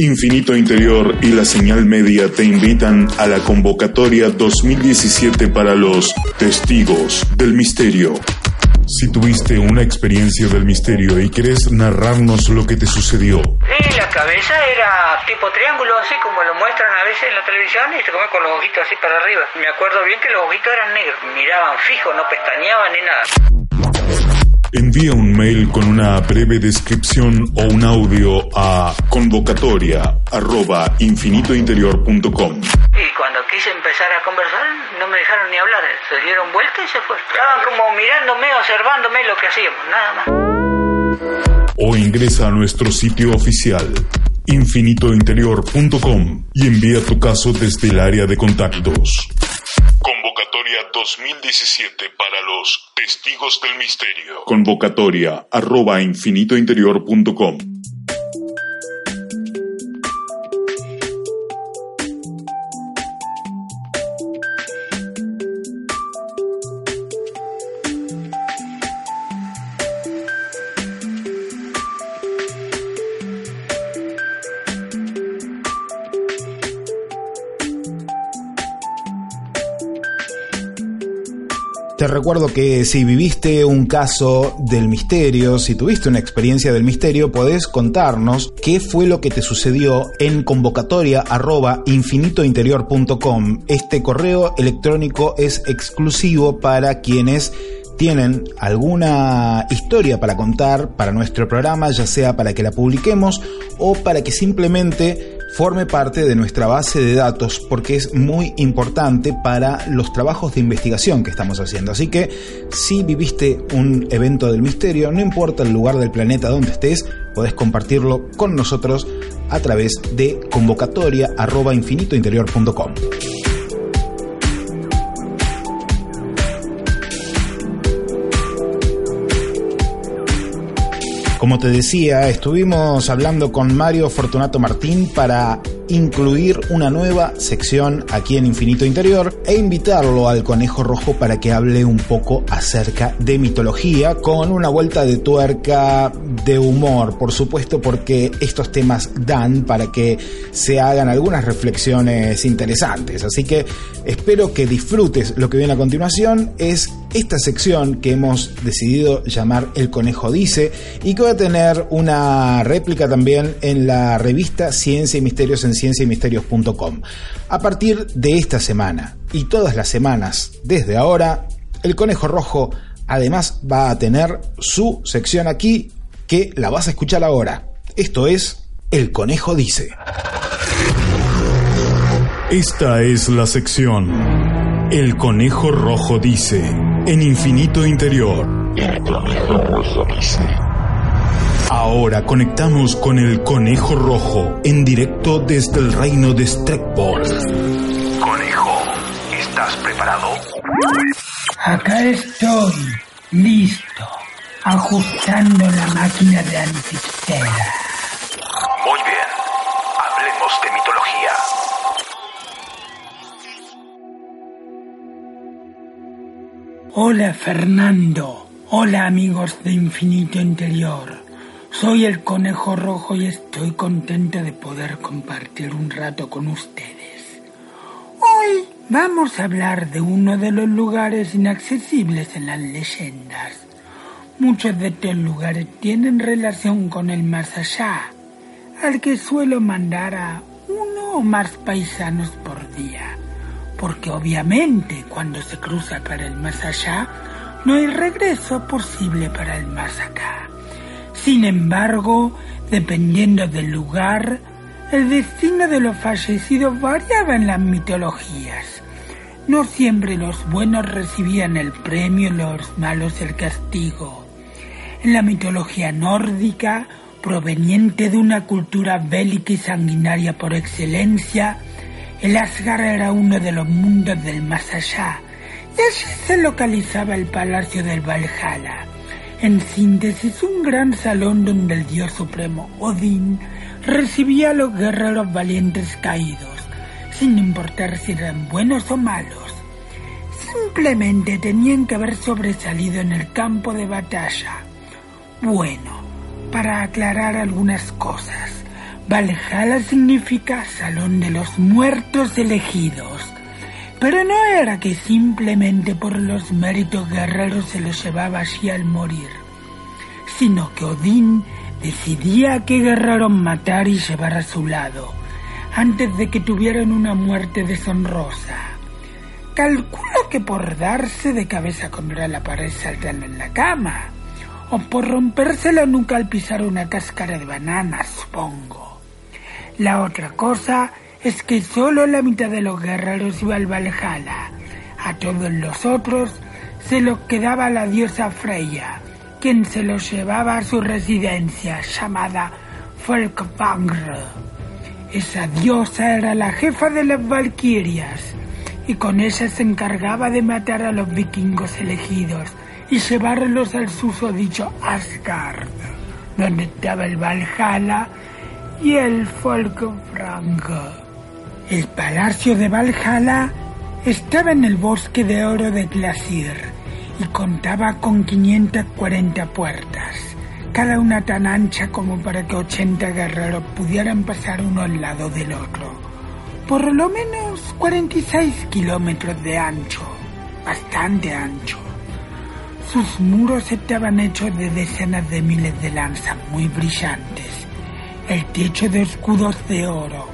Infinito Interior y la señal media te invitan a la convocatoria 2017 para los Testigos del Misterio. Si tuviste una experiencia del misterio y querés narrarnos lo que te sucedió. Sí, la cabeza era tipo triángulo, así como lo muestran a veces en la televisión, y se come con los ojitos así para arriba. Me acuerdo bien que los ojitos eran negros, miraban fijo, no pestañeaban ni nada. Envía un mail con una breve descripción o un audio a convocatoria arroba infinitointerior.com. Y cuando quise empezar a conversar, no me dejaron ni hablar. Se dieron vuelta y se fue. Estaban como mirándome, observándome lo que hacíamos, nada más. O ingresa a nuestro sitio oficial infinitointerior.com y envía tu caso desde el área de contactos. Convocatoria 2017 para los Testigos del Misterio. Convocatoria arroba infinitointerior.com. Te recuerdo que si viviste un caso del misterio, si tuviste una experiencia del misterio, podés contarnos qué fue lo que te sucedió en convocatoria. Este correo electrónico es exclusivo para quienes tienen alguna historia para contar para nuestro programa, ya sea para que la publiquemos o para que simplemente forme parte de nuestra base de datos porque es muy importante para los trabajos de investigación que estamos haciendo. Así que si viviste un evento del misterio, no importa el lugar del planeta donde estés, podés compartirlo con nosotros a través de convocatoria Como te decía, estuvimos hablando con Mario Fortunato Martín para incluir una nueva sección aquí en Infinito Interior e invitarlo al Conejo Rojo para que hable un poco acerca de mitología con una vuelta de tuerca de humor, por supuesto, porque estos temas dan para que se hagan algunas reflexiones interesantes. Así que espero que disfrutes lo que viene a continuación. Es esta sección que hemos decidido llamar El Conejo Dice y que va a tener una réplica también en la revista Ciencia y Misterios en cienciaymisterios.com. A partir de esta semana y todas las semanas desde ahora, El Conejo Rojo además va a tener su sección aquí que la vas a escuchar ahora. Esto es El Conejo Dice. Esta es la sección El Conejo Rojo Dice en Infinito Interior. El Conejo Rojo Dice. Ahora conectamos con el Conejo Rojo en directo desde el reino de Streckport. Conejo, ¿estás preparado? Acá estoy, listo, ajustando la máquina de anticera. Muy bien, hablemos de mitología. Hola Fernando, hola amigos de Infinito Interior. Soy el Conejo Rojo y estoy contento de poder compartir un rato con ustedes. Hoy vamos a hablar de uno de los lugares inaccesibles en las leyendas. Muchos de estos lugares tienen relación con el más allá, al que suelo mandar a uno o más paisanos por día, porque obviamente cuando se cruza para el más allá, no hay regreso posible para el más acá. Sin embargo, dependiendo del lugar, el destino de los fallecidos variaba en las mitologías. No siempre los buenos recibían el premio y los malos el castigo. En la mitología nórdica, Proveniente de una cultura bélica y sanguinaria por excelencia, el Asgard era uno de los mundos del más allá, y allí se localizaba el Palacio del Valhalla. En síntesis, un gran salón donde el dios supremo Odín recibía a los guerreros valientes caídos, sin importar si eran buenos o malos. Simplemente tenían que haber sobresalido en el campo de batalla. Bueno, para aclarar algunas cosas. Valhalla significa Salón de los Muertos Elegidos. Pero no era que simplemente por los méritos guerreros se los llevaba allí al morir, sino que Odín decidía qué guerrero matar y llevar a su lado, antes de que tuvieran una muerte deshonrosa. Calculo que por darse de cabeza contra la pared saltando en la cama o por romperse la nuca al pisar una cáscara de banana, supongo. La otra cosa es que solo la mitad de los guerreros iba al Valhalla. A todos los otros se los quedaba la diosa Freya, quien se los llevaba a su residencia llamada Folkvangr. Esa diosa era la jefa de las Valquirias y con ella se encargaba de matar a los vikingos elegidos y llevarlos al susodicho Asgard, donde estaba el Valhalla y el Folkfrang. El palacio de Valhalla estaba en el bosque de oro de Glacier y contaba con 540 puertas, cada una tan ancha como para que 80 guerreros pudieran pasar uno al lado del otro. Por lo menos 46 kilómetros de ancho, bastante ancho. Sus muros estaban hechos de decenas de miles de lanzas muy brillantes, el techo de escudos de oro,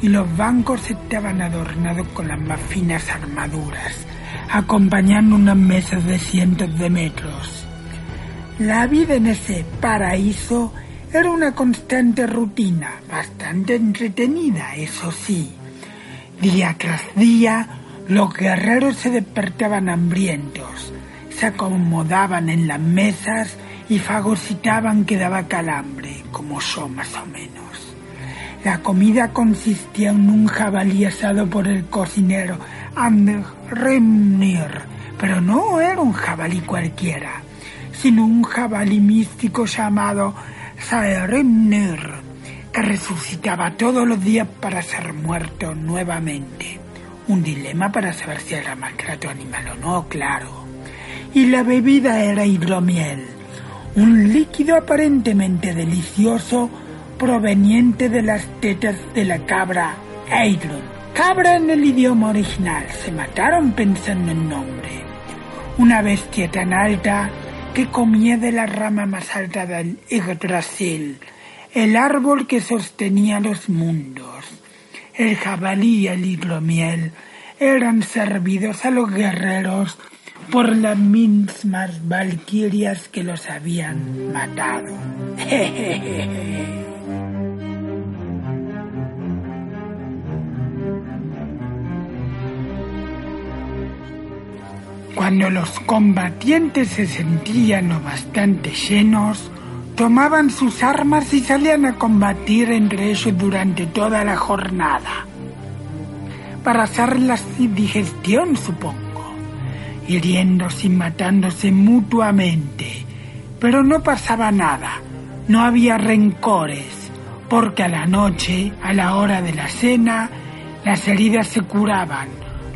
y los bancos estaban adornados con las más finas armaduras, acompañando unas mesas de cientos de metros. La vida en ese paraíso era una constante rutina, bastante entretenida, eso sí. Día tras día, los guerreros se despertaban hambrientos, se acomodaban en las mesas y fagocitaban que daba calambre, como yo más o menos. La comida consistía en un jabalí asado por el cocinero Andremnir, pero no era un jabalí cualquiera, sino un jabalí místico llamado Saerimnir, que resucitaba todos los días para ser muerto nuevamente. Un dilema para saber si era maltrato animal o no, claro y la bebida era hidromiel, un líquido aparentemente delicioso proveniente de las tetas de la cabra Eidron. Cabra en el idioma original, se mataron pensando en nombre. Una bestia tan alta que comía de la rama más alta del Yggdrasil, el árbol que sostenía los mundos. El jabalí y el hidromiel eran servidos a los guerreros por las mismas valquirias que los habían matado. Cuando los combatientes se sentían lo bastante llenos, tomaban sus armas y salían a combatir entre ellos durante toda la jornada. Para hacer la digestión, supongo hiriéndose y matándose mutuamente. Pero no pasaba nada, no había rencores, porque a la noche, a la hora de la cena, las heridas se curaban,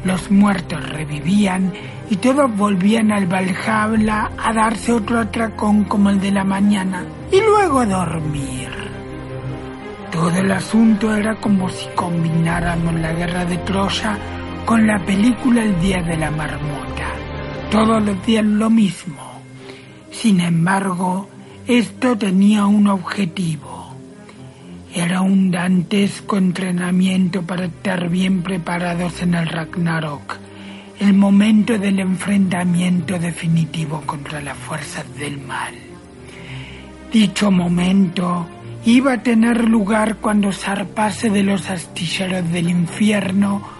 los muertos revivían y todos volvían al Valhalla a darse otro atracón como el de la mañana y luego a dormir. Todo el asunto era como si combináramos la guerra de Troya con la película El Día de la Marmota todos decían lo mismo. Sin embargo, esto tenía un objetivo. Era un dantesco entrenamiento para estar bien preparados en el Ragnarok, el momento del enfrentamiento definitivo contra las fuerzas del mal. Dicho momento iba a tener lugar cuando zarpase de los astilleros del infierno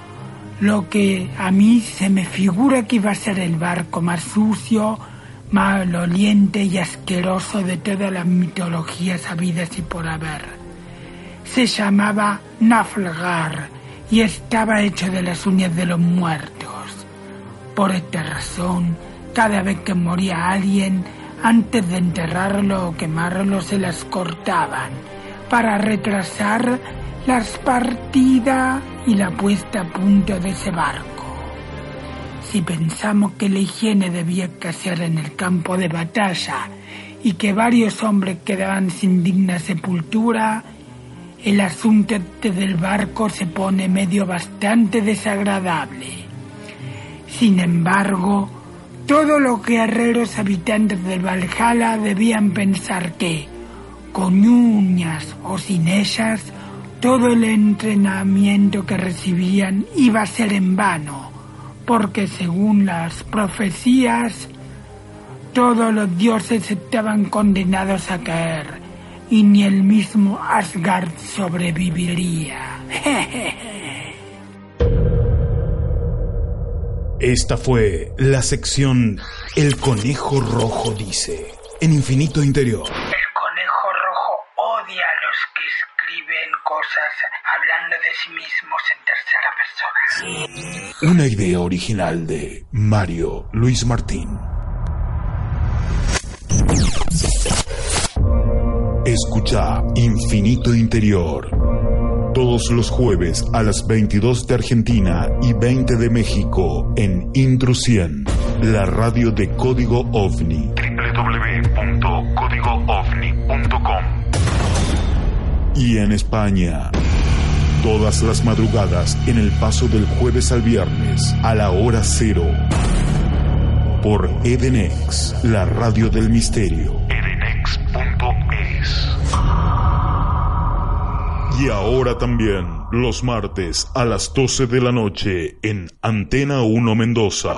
lo que a mí se me figura que iba a ser el barco más sucio, maloliente y asqueroso de todas las mitologías habidas y por haber. Se llamaba Naflgar y estaba hecho de las uñas de los muertos. Por esta razón, cada vez que moría alguien, antes de enterrarlo o quemarlo se las cortaban para retrasar las partidas y la puesta a punto de ese barco. Si pensamos que la higiene debía escasear en el campo de batalla y que varios hombres quedaban sin digna sepultura, el asunto este del barco se pone medio bastante desagradable. Sin embargo, todos los guerreros habitantes del Valhalla debían pensar que, con uñas o sin ellas, todo el entrenamiento que recibían iba a ser en vano porque según las profecías, todos los dioses estaban condenados a caer y ni el mismo Asgard sobreviviría. Esta fue la sección El conejo rojo dice, en infinito interior. El conejo rojo odia a los que escriben cosas hablando de sí mismos en tercera persona. Una idea original de Mario Luis Martín. Escucha Infinito Interior. Todos los jueves a las 22 de Argentina y 20 de México en Intro 100, la radio de Código OVNI. www.códigoovni.com Y en España, todas las madrugadas en el paso del jueves al viernes a la hora cero. Por Edenex, la radio del misterio. Edenex.es. Y ahora también, los martes a las 12 de la noche en Antena 1 Mendoza.